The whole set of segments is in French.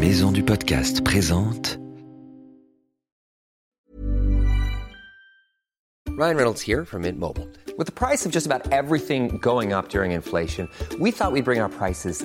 Maison du Podcast présente Ryan Reynolds here from Mint Mobile. With the price of just about everything going up during inflation, we thought we'd bring our prices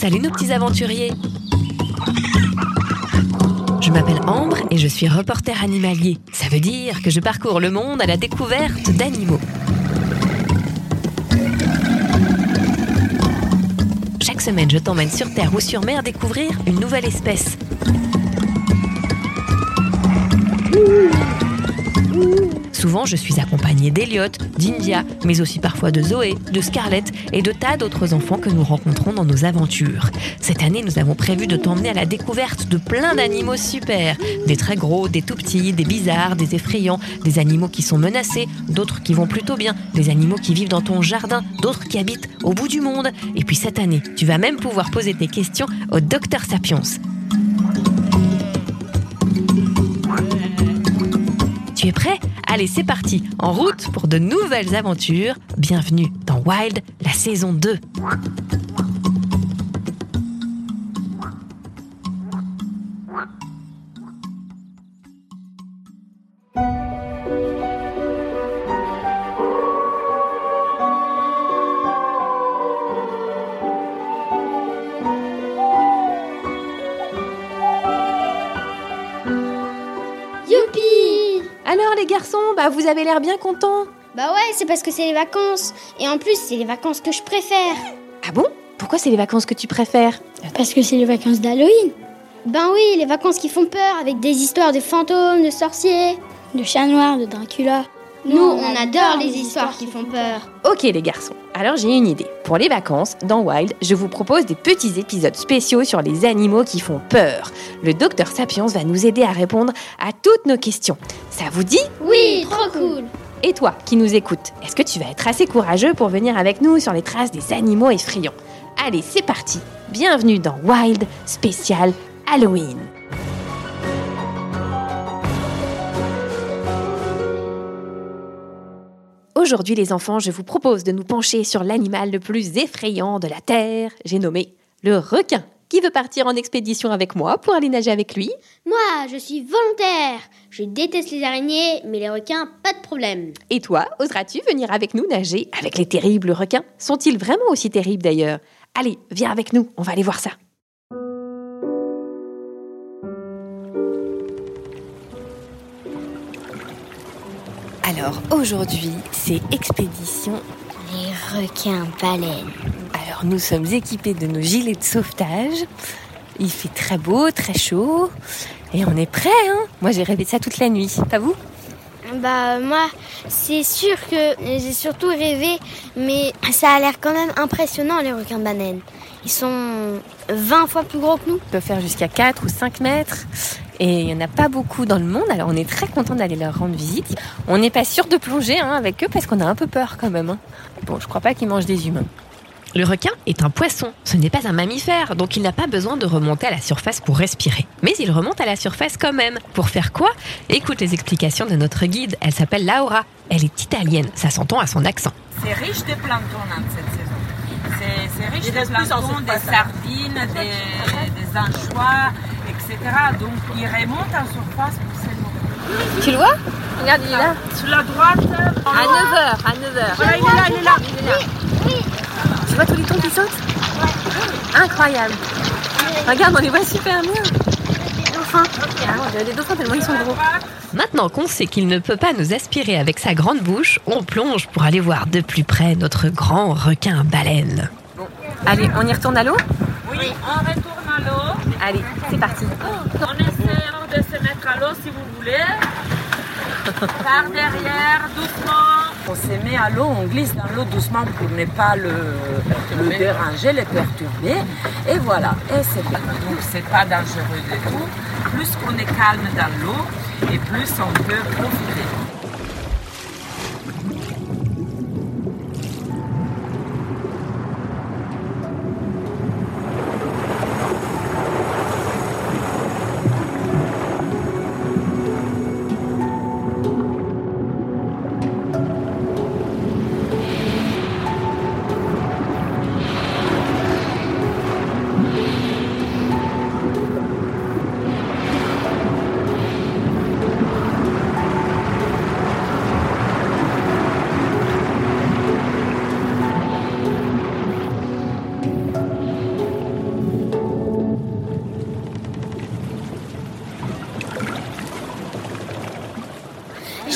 Salut nos petits aventuriers Je m'appelle Ambre et je suis reporter animalier. Ça veut dire que je parcours le monde à la découverte d'animaux. Chaque semaine, je t'emmène sur Terre ou sur mer découvrir une nouvelle espèce. Souvent, je suis accompagnée d'Eliott, d'India, mais aussi parfois de Zoé, de Scarlett et de tas d'autres enfants que nous rencontrons dans nos aventures. Cette année, nous avons prévu de t'emmener à la découverte de plein d'animaux super. Des très gros, des tout petits, des bizarres, des effrayants, des animaux qui sont menacés, d'autres qui vont plutôt bien, des animaux qui vivent dans ton jardin, d'autres qui habitent au bout du monde. Et puis cette année, tu vas même pouvoir poser tes questions au docteur Sapiens. Allez, c'est parti, en route pour de nouvelles aventures. Bienvenue dans Wild, la saison 2. Youpi Alors les garçons, bah vous avez l'air bien contents. Bah ouais, c'est parce que c'est les vacances. Et en plus, c'est les vacances que je préfère. Ah bon? Pourquoi c'est les vacances que tu préfères? Parce que c'est les vacances d'Halloween. Ben oui, les vacances qui font peur avec des histoires de fantômes, de sorciers, de chats noirs, de Dracula. Nous, on adore les histoires qui font peur. Ok les garçons, alors j'ai une idée. Pour les vacances, dans Wild, je vous propose des petits épisodes spéciaux sur les animaux qui font peur. Le docteur Sapiens va nous aider à répondre à toutes nos questions. Ça vous dit? Oui, trop cool. Et toi, qui nous écoutes, est-ce que tu vas être assez courageux pour venir avec nous sur les traces des animaux effrayants? Allez, c'est parti Bienvenue dans Wild spécial Halloween Aujourd'hui les enfants, je vous propose de nous pencher sur l'animal le plus effrayant de la Terre. J'ai nommé le requin. Qui veut partir en expédition avec moi pour aller nager avec lui Moi, je suis volontaire. Je déteste les araignées, mais les requins, pas de problème. Et toi, oseras-tu venir avec nous nager avec les terribles requins? Sont-ils vraiment aussi terribles d'ailleurs? Allez, viens avec nous, on va aller voir ça. Alors aujourd'hui, c'est expédition. Les requins baleines. Alors nous sommes équipés de nos gilets de sauvetage. Il fait très beau, très chaud. Et on est prêts, hein? Moi j'ai rêvé de ça toute la nuit. Pas vous? Bah moi, c'est sûr que j'ai surtout rêvé, mais ça a l'air quand même impressionnant les requins baleines. Ils sont 20 fois plus gros que nous. Ils peuvent faire jusqu'à 4 ou 5 mètres. Et il n'y en a pas beaucoup dans le monde, alors on est très content d'aller leur rendre visite. On n'est pas sûr de plonger hein, avec eux parce qu'on a un peu peur quand même. hein. Bon, je crois pas qu'ils mangent des humains. Le requin est un poisson, ce n'est pas un mammifère, donc il n'a pas besoin de remonter à la surface pour respirer. Mais il remonte à la surface quand même. Pour faire quoi? Écoute les explications de notre guide, elle s'appelle Laura. Elle est italienne, ça s'entend à son accent. C'est riche de plancton hein, cette saison. C'est- riche de plancton, des sardines, des, des anchois, etc. Donc il remonte en surface pour nourrir. Tu le vois Regarde, il est là. Sur la droite, À 9h, à 9h. voilà, il est là, il est là. Tu vois tous les tons qui sautent Incroyable. Regarde, on les voit super bien. Dauphins. Ah, on dirait des dauphins tellement ils sont gros. Maintenant qu'on sait qu'il ne peut pas nous aspirer avec sa grande bouche, on plonge pour aller voir de plus près notre grand requin baleine. Allez, on y retourne à l'eau Oui, on retourne à l'eau. Allez, c'est parti. On essaie de se mettre à l'eau si vous voulez. Par derrière, doucement. On se met à l'eau, on glisse dans l'eau doucement pour ne pas le, le déranger, le perturber. Et voilà, et c'est bien. Donc c'est pas dangereux du tout. Plus on est calme dans l'eau, et plus on peut profiter.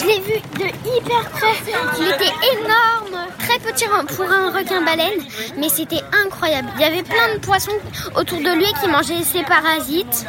Je l'ai vu de hyper près. Il était énorme, très petit pour un requin-baleine, mais c'était incroyable. Il y avait plein de poissons autour de lui qui mangeaient ses parasites.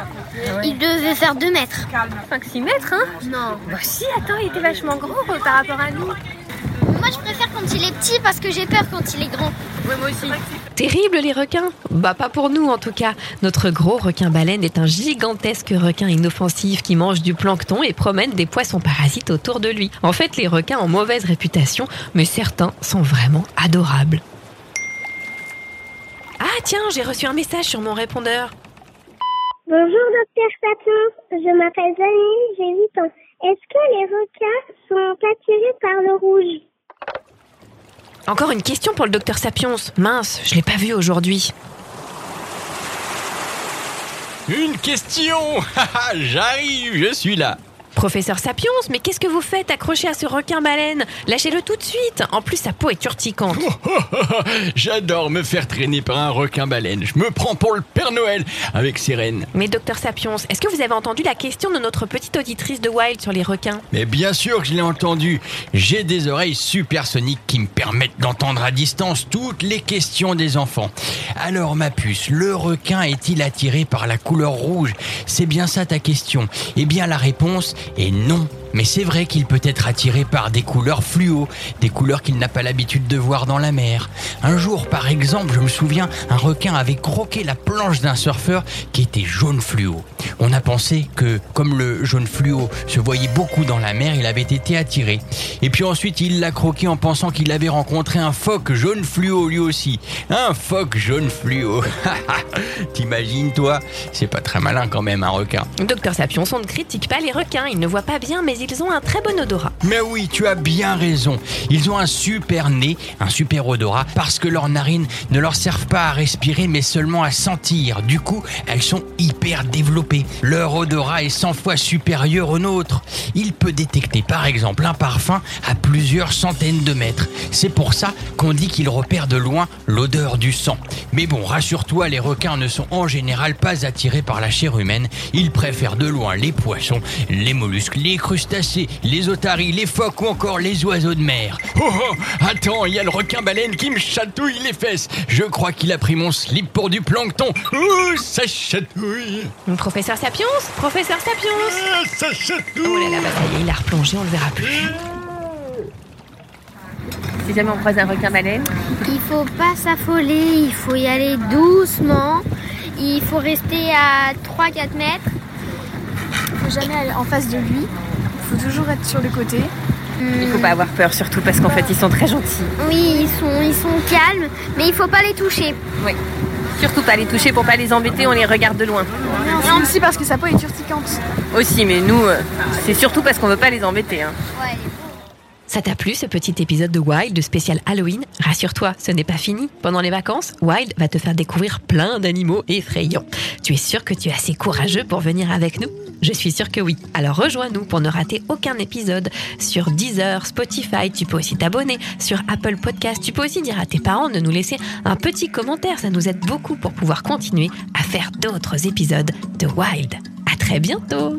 Il devait faire 2 mètres. 5-6 mètres, hein? Non. Bah si, attends, il était vachement gros euh, par rapport à nous. Moi, je préfère quand il est petit parce que j'ai peur quand il est grand. Oui, moi aussi. Terrible les requins Bah pas pour nous en tout cas. Notre gros requin-baleine est un gigantesque requin inoffensif qui mange du plancton et promène des poissons parasites autour de lui. En fait, les requins ont mauvaise réputation, mais certains sont vraiment adorables. Ah tiens, j'ai reçu un message sur mon répondeur. Bonjour, docteur Sapin. Je m'appelle Zanine, j'ai 8 ans. Est-ce que les requins sont attirés par le rouge? Encore une question pour le docteur Sapiens. Mince, je l'ai pas vu aujourd'hui. Une question J'arrive, je suis là. Professeur Sapiens, mais qu'est-ce que vous faites accroché à ce requin-baleine Lâchez-le tout de suite. En plus, sa peau est urticante. J'adore me faire traîner par un requin-baleine. Je me prends pour le Père Noël avec ses rennes. Mais docteur Sapiens, est-ce que vous avez entendu la question de notre petite auditrice de Wild sur les requins? Mais bien sûr que je l'ai entendu. J'ai des oreilles supersoniques qui me permettent d'entendre à distance toutes les questions des enfants. Alors ma puce, le requin est-il attiré par la couleur rouge? C'est bien ça ta question. Eh bien la réponse est non. Mais c'est vrai qu'il peut être attiré par des couleurs fluo, des couleurs qu'il n'a pas l'habitude de voir dans la mer. Un jour, par exemple, je me souviens, un requin avait croqué la planche d'un surfeur qui était jaune fluo. On a pensé que, comme le jaune fluo se voyait beaucoup dans la mer, il avait été attiré. Et puis ensuite, il l'a croqué en pensant qu'il avait rencontré un phoque jaune fluo lui aussi. Un phoque jaune fluo. T'imagines, toi? C'est pas très malin quand même, un requin. Docteur Sapiens, on ne critique pas les requins. Ils ne voient pas bien, mais ils ont un très bon odorat. Mais oui, tu as bien raison. Ils ont un super nez, un super odorat, parce que leurs narines ne leur servent pas à respirer, mais seulement à sentir. Du coup, elles sont hyper développées. Leur odorat est 100 fois supérieur au nôtre. Il peut détecter par exemple un parfum à plusieurs centaines de mètres. C'est pour ça qu'on dit qu'il repère de loin l'odeur du sang. Mais bon, rassure-toi, les requins ne sont en général pas attirés par la chair humaine. Ils préfèrent de loin les poissons, les mollusques, les crustacés, les otaries, les phoques ou encore les oiseaux de mer. Oh oh Attends, il y a le requin-baleine qui me chatouille les fesses. Je crois qu'il a pris mon slip pour du plancton. Oh, ça chatouille. Professeur Sapiens Professeur Sapiens Ah, ça chatouille. Oh là là, bah ça y est, il a replongé, on le verra plus. Si jamais on croise un requin-baleine, Il faut pas s'affoler, il faut y aller doucement. Il faut rester à 3-4 mètres. faut jamais aller en face de lui. Il faut toujours être sur le côté. il faut pas avoir peur surtout parce qu'en fait ils sont très gentils. Oui, ils sont, ils sont calmes, mais il faut pas les toucher. Oui. Surtout pas les toucher pour pas les embêter, on les regarde de loin. Et aussi parce que sa peau est urticante. Aussi, mais nous, euh, c'est surtout parce qu'on veut pas les embêter. hein. Ouais. Ça t'a plu ce petit épisode de Wild de spécial Halloween? Rassure-toi, ce n'est pas fini. Pendant les vacances, Wild va te faire découvrir plein d'animaux effrayants. Tu es sûr que tu es assez courageux pour venir avec nous? Je suis sûre que oui. Alors rejoins-nous pour ne rater aucun épisode sur Deezer, Spotify. Tu peux aussi t'abonner sur Apple Podcast. Tu peux aussi dire à tes parents de nous laisser un petit commentaire. Ça nous aide beaucoup pour pouvoir continuer à faire d'autres épisodes de Wild. À très bientôt